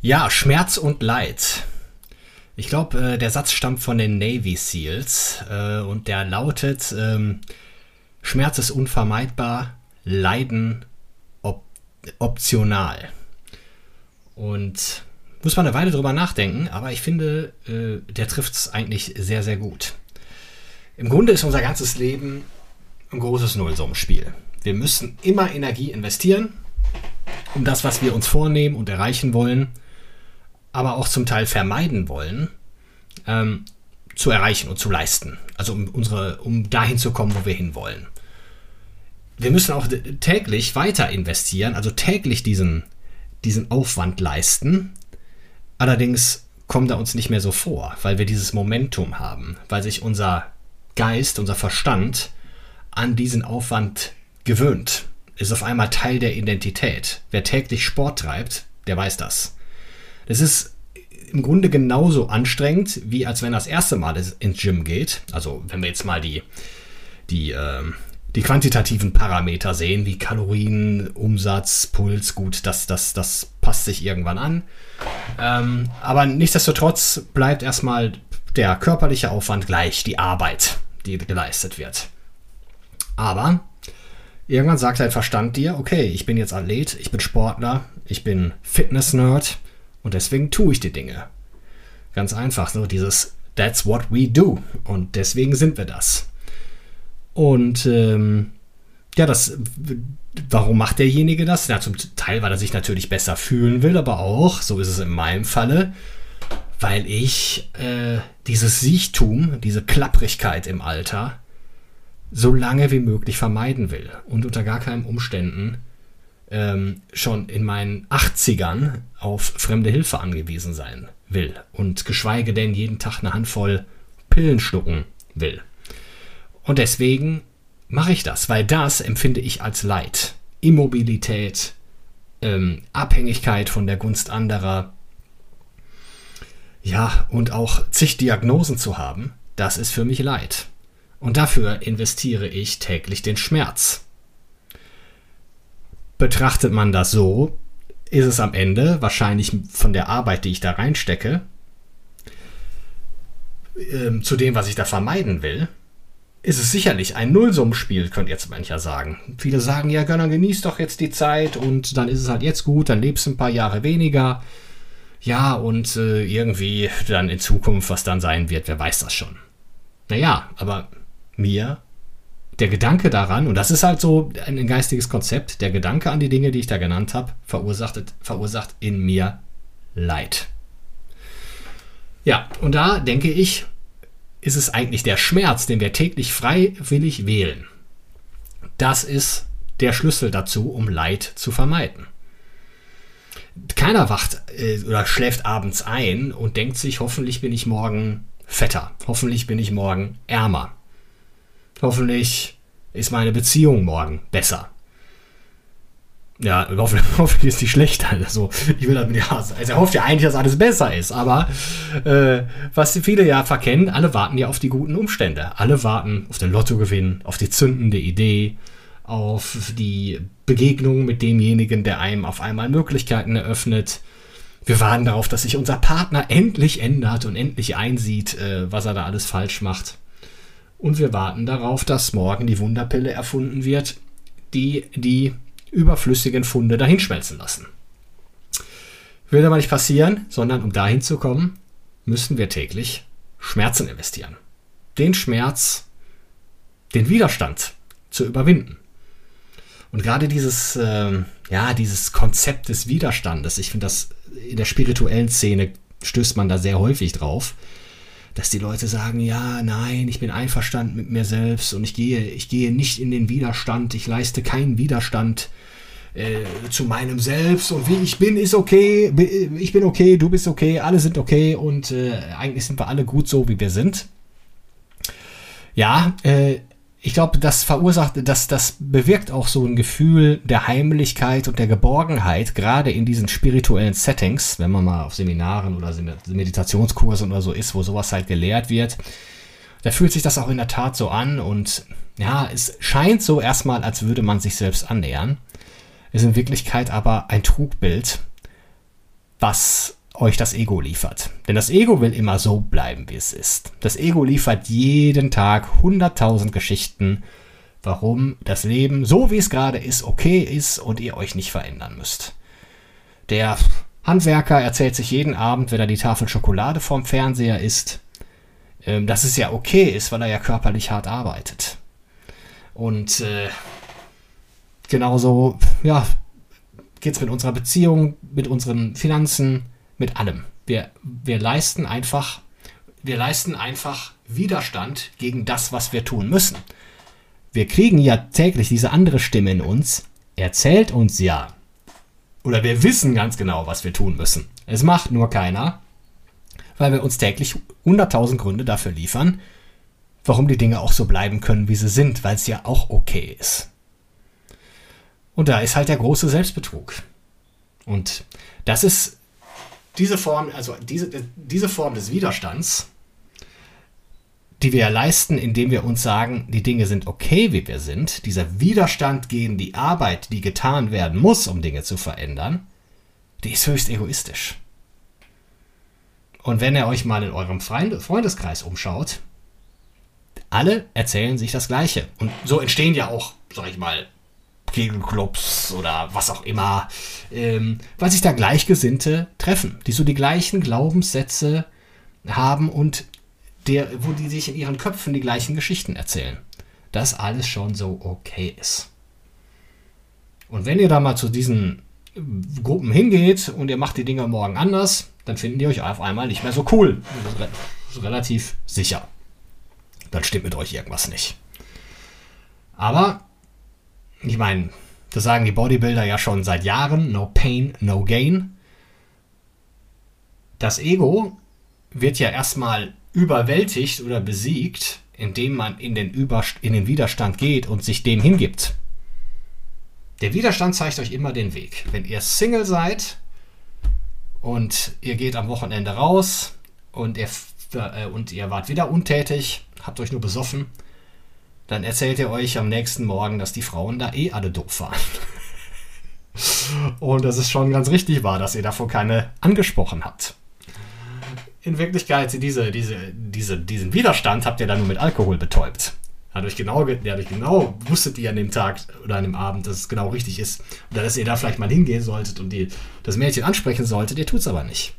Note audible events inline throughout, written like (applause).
Ja, Schmerz und Leid. Ich glaube, äh, der Satz stammt von den Navy SEALs äh, und der lautet, ähm, Schmerz ist unvermeidbar, Leiden op optional. Und muss man eine Weile drüber nachdenken, aber ich finde, äh, der trifft es eigentlich sehr, sehr gut. Im Grunde ist unser ganzes Leben ein großes Nullsummenspiel. Wir müssen immer Energie investieren, um das, was wir uns vornehmen und erreichen wollen, aber auch zum Teil vermeiden wollen, ähm, zu erreichen und zu leisten. Also um, unsere, um dahin zu kommen, wo wir hinwollen. Wir müssen auch täglich weiter investieren, also täglich diesen, diesen Aufwand leisten. Allerdings kommt er uns nicht mehr so vor, weil wir dieses Momentum haben, weil sich unser Geist, unser Verstand an diesen Aufwand gewöhnt. Ist auf einmal Teil der Identität. Wer täglich Sport treibt, der weiß das. Das ist im Grunde genauso anstrengend, wie als wenn das erste Mal ins Gym geht. Also wenn wir jetzt mal die, die, äh, die quantitativen Parameter sehen, wie Kalorien, Umsatz, Puls, gut, das, das, das passt sich irgendwann an. Ähm, aber nichtsdestotrotz bleibt erstmal der körperliche Aufwand gleich, die Arbeit, die geleistet wird. Aber irgendwann sagt dein Verstand dir, okay, ich bin jetzt Athlet, ich bin Sportler, ich bin Fitness-Nerd, und deswegen tue ich die Dinge. Ganz einfach, so dieses That's what we do. Und deswegen sind wir das. Und ähm, ja, das, warum macht derjenige das? Ja, zum Teil, weil er sich natürlich besser fühlen will, aber auch, so ist es in meinem Falle, weil ich äh, dieses Siechtum, diese Klapprigkeit im Alter so lange wie möglich vermeiden will und unter gar keinen Umständen ähm, schon in meinen 80ern auf fremde Hilfe angewiesen sein will und geschweige denn jeden Tag eine Handvoll Pillen schlucken will. Und deswegen mache ich das, weil das empfinde ich als Leid. Immobilität, ähm, Abhängigkeit von der Gunst anderer, ja, und auch zig Diagnosen zu haben, das ist für mich Leid. Und dafür investiere ich täglich den Schmerz. Betrachtet man das so, ist es am Ende wahrscheinlich von der Arbeit, die ich da reinstecke, ähm, zu dem, was ich da vermeiden will, ist es sicherlich ein Nullsummenspiel, könnt jetzt mancher sagen. Viele sagen, ja, Gönner, genieß doch jetzt die Zeit und dann ist es halt jetzt gut, dann lebst du ein paar Jahre weniger. Ja, und äh, irgendwie dann in Zukunft, was dann sein wird, wer weiß das schon. Naja, aber mir der Gedanke daran, und das ist halt so ein geistiges Konzept, der Gedanke an die Dinge, die ich da genannt habe, verursacht, verursacht in mir Leid. Ja, und da denke ich, ist es eigentlich der Schmerz, den wir täglich freiwillig wählen. Das ist der Schlüssel dazu, um Leid zu vermeiden. Keiner wacht äh, oder schläft abends ein und denkt sich, hoffentlich bin ich morgen fetter, hoffentlich bin ich morgen ärmer, Hoffentlich ist meine Beziehung morgen besser. Ja, hoffentlich, (laughs) hoffentlich ist die schlechter. Also, ich will damit, ja, also er hofft ja eigentlich, dass alles besser ist. Aber äh, was viele ja verkennen, alle warten ja auf die guten Umstände. Alle warten auf den Lottogewinn, auf die zündende Idee, auf die Begegnung mit demjenigen, der einem auf einmal Möglichkeiten eröffnet. Wir warten darauf, dass sich unser Partner endlich ändert und endlich einsieht, äh, was er da alles falsch macht. Und wir warten darauf, dass morgen die Wunderpille erfunden wird, die die überflüssigen Funde dahinschmelzen lassen. Wird aber nicht passieren, sondern um dahin zu kommen, müssen wir täglich Schmerzen investieren. Den Schmerz, den Widerstand zu überwinden. Und gerade dieses, äh, ja, dieses Konzept des Widerstandes, ich finde das in der spirituellen Szene stößt man da sehr häufig drauf, dass die Leute sagen, ja, nein, ich bin einverstanden mit mir selbst und ich gehe, ich gehe nicht in den Widerstand, ich leiste keinen Widerstand. äh, zu meinem Selbst und wie ich bin, ist okay, ich bin okay, du bist okay, alle sind okay und äh, eigentlich sind wir alle gut so, wie wir sind. Ja, äh, ich glaube, das verursacht, das, das bewirkt auch so ein Gefühl der Heimlichkeit und der Geborgenheit, gerade in diesen spirituellen Settings, wenn man mal auf Seminaren oder Meditationskursen oder so ist, wo sowas halt gelehrt wird. Da fühlt sich das auch in der Tat so an und ja, es scheint so erstmal, als würde man sich selbst annähern. Ist in Wirklichkeit aber ein Trugbild, was euch das Ego liefert. Denn das Ego will immer so bleiben, wie es ist. Das Ego liefert jeden Tag 100.000 Geschichten, warum das Leben so, wie es gerade ist, okay ist und ihr euch nicht verändern müsst. Der Handwerker erzählt sich jeden Abend, wenn er die Tafel Schokolade vorm Fernseher isst, ähm, dass es ja okay ist, weil er ja körperlich hart arbeitet. Und äh, genauso, ja, geht es mit unserer Beziehung, mit unseren Finanzen, mit allem. Wir, wir leisten einfach, wir leisten einfach Widerstand gegen das, was wir tun müssen. Wir kriegen ja täglich diese andere Stimme in uns, erzählt uns ja. Oder wir wissen ganz genau, was wir tun müssen. Es macht nur keiner, weil wir uns täglich 100.000 Gründe dafür liefern, warum die Dinge auch so bleiben können, wie sie sind, weil es ja auch okay ist. Und da ist halt der große Selbstbetrug. Und das ist diese Form, also diese, diese Form des Widerstands, die wir leisten, indem wir uns sagen, die Dinge sind okay, wie wir sind, dieser Widerstand gegen die Arbeit, die getan werden muss, um Dinge zu verändern, die ist höchst egoistisch. Und wenn ihr euch mal in eurem Freundeskreis umschaut, alle erzählen sich das Gleiche. Und so entstehen ja auch, sag ich mal, Kegelclubs oder was auch immer, ähm, weil sich da Gleichgesinnte treffen, die so die gleichen Glaubenssätze haben und der, wo die sich in ihren Köpfen die gleichen Geschichten erzählen. Dass alles schon so okay ist. Und wenn ihr da mal zu diesen Gruppen hingeht und ihr macht die Dinge morgen anders, dann finden die euch auf einmal nicht mehr so cool. relativ sicher. Dann stimmt mit euch irgendwas nicht. Aber ich meine, das sagen die Bodybuilder ja schon seit Jahren, no pain, no gain. Das Ego wird ja erstmal überwältigt oder besiegt, indem man in den, Überst in den Widerstand geht und sich dem hingibt. Der Widerstand zeigt euch immer den Weg. Wenn ihr Single seid und ihr geht am Wochenende raus und ihr, äh, und ihr wart wieder untätig, habt euch nur besoffen, dann erzählt ihr euch am nächsten Morgen, dass die Frauen da eh alle doof waren. Und dass es schon ganz richtig war, dass ihr davon keine angesprochen habt. In Wirklichkeit, diese, diese, diese, diesen Widerstand habt ihr dann nur mit Alkohol betäubt. Dadurch genau, dadurch genau wusstet ihr an dem Tag oder an dem Abend, dass es genau richtig ist. Oder dass ihr da vielleicht mal hingehen solltet und die, das Mädchen ansprechen solltet. Ihr tut es aber nicht.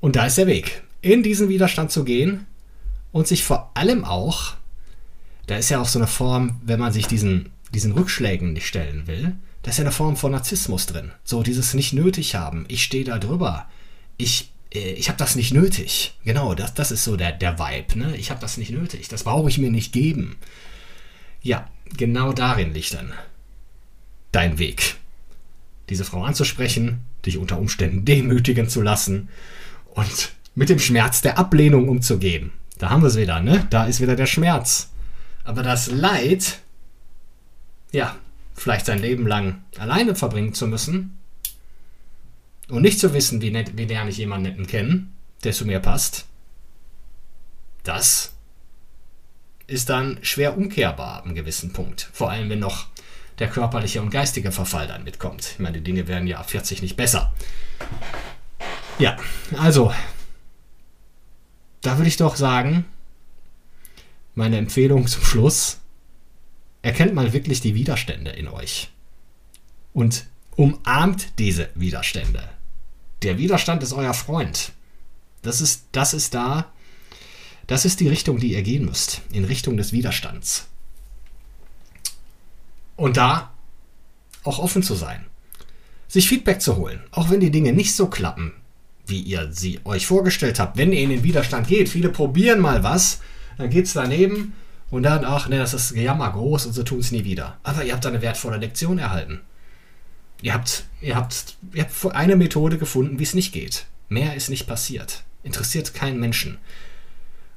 Und da ist der Weg. In diesen Widerstand zu gehen und sich vor allem auch da ist ja auch so eine Form, wenn man sich diesen, diesen Rückschlägen nicht stellen will, da ist ja eine Form von Narzissmus drin. So dieses nicht nötig haben. Ich stehe da drüber. Ich, äh, ich habe das nicht nötig. Genau, das, das ist so der, der Vibe. Ne? Ich habe das nicht nötig. Das brauche ich mir nicht geben. Ja, genau darin liegt dann dein Weg. Diese Frau anzusprechen, dich unter Umständen demütigen zu lassen und mit dem Schmerz der Ablehnung umzugehen. Da haben wir es wieder, ne? Da ist wieder der Schmerz. Aber das Leid, ja, vielleicht sein Leben lang alleine verbringen zu müssen und nicht zu wissen, wie, nett, wie lerne ich jemanden netten kennen, der zu mir passt, das ist dann schwer umkehrbar ab einem gewissen Punkt. Vor allem, wenn noch der körperliche und geistige Verfall dann mitkommt. Ich meine, die Dinge werden ja ab 40 nicht besser. Ja, also, da würde ich doch sagen, meine Empfehlung zum Schluss. Erkennt mal wirklich die Widerstände in euch. Und umarmt diese Widerstände. Der Widerstand ist euer Freund. Das ist, das ist da, das ist die Richtung, die ihr gehen müsst. In Richtung des Widerstands. Und da auch offen zu sein. Sich Feedback zu holen. Auch wenn die Dinge nicht so klappen, wie ihr sie euch vorgestellt habt. Wenn ihr in den Widerstand geht. Viele probieren mal was dann geht es daneben Und dann, ach ne, das ist Gejammer groß und so tun es nie wieder. Aber ihr habt eine wertvolle Lektion erhalten. Ihr habt, ihr habt, ihr habt eine Methode gefunden, wie es nicht geht. Mehr ist nicht passiert. Interessiert keinen Menschen.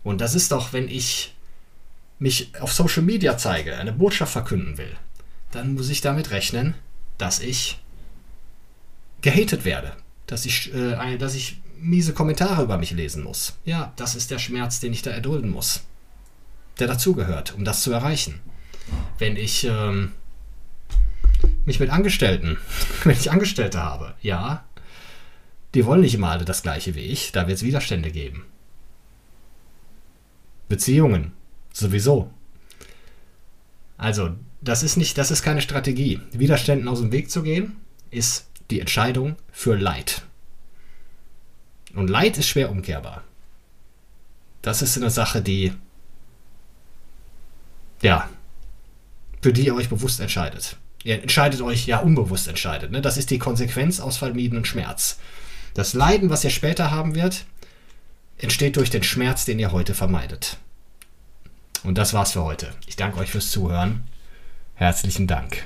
Und das ist doch, wenn ich mich auf Social Media zeige, eine Botschaft verkünden will, dann muss ich damit rechnen, dass ich gehatet werde, dass ich, äh, dass ich miese Kommentare über mich lesen muss. Ja, das ist der Schmerz, den ich da erdulden muss, der dazugehört, um das zu erreichen. Wenn ich ähm, mich mit Angestellten, (laughs) wenn ich Angestellte habe, ja, die wollen nicht immer alle das gleiche wie ich, da wird es Widerstände geben. Beziehungen, sowieso. Also, das ist nicht, das ist keine Strategie. Widerständen aus dem Weg zu gehen, ist die Entscheidung für Leid. Und Leid ist schwer umkehrbar. Das ist eine Sache, die, ja, für die ihr euch bewusst entscheidet. Ihr entscheidet euch, ja, unbewusst entscheidet. Ne? Das ist die Konsequenz aus vermiedenen Schmerz. Das Leiden, was ihr später haben wird, entsteht durch den Schmerz, den ihr heute vermeidet. Und das war's für heute. Ich danke euch fürs Zuhören. Herzlichen Dank.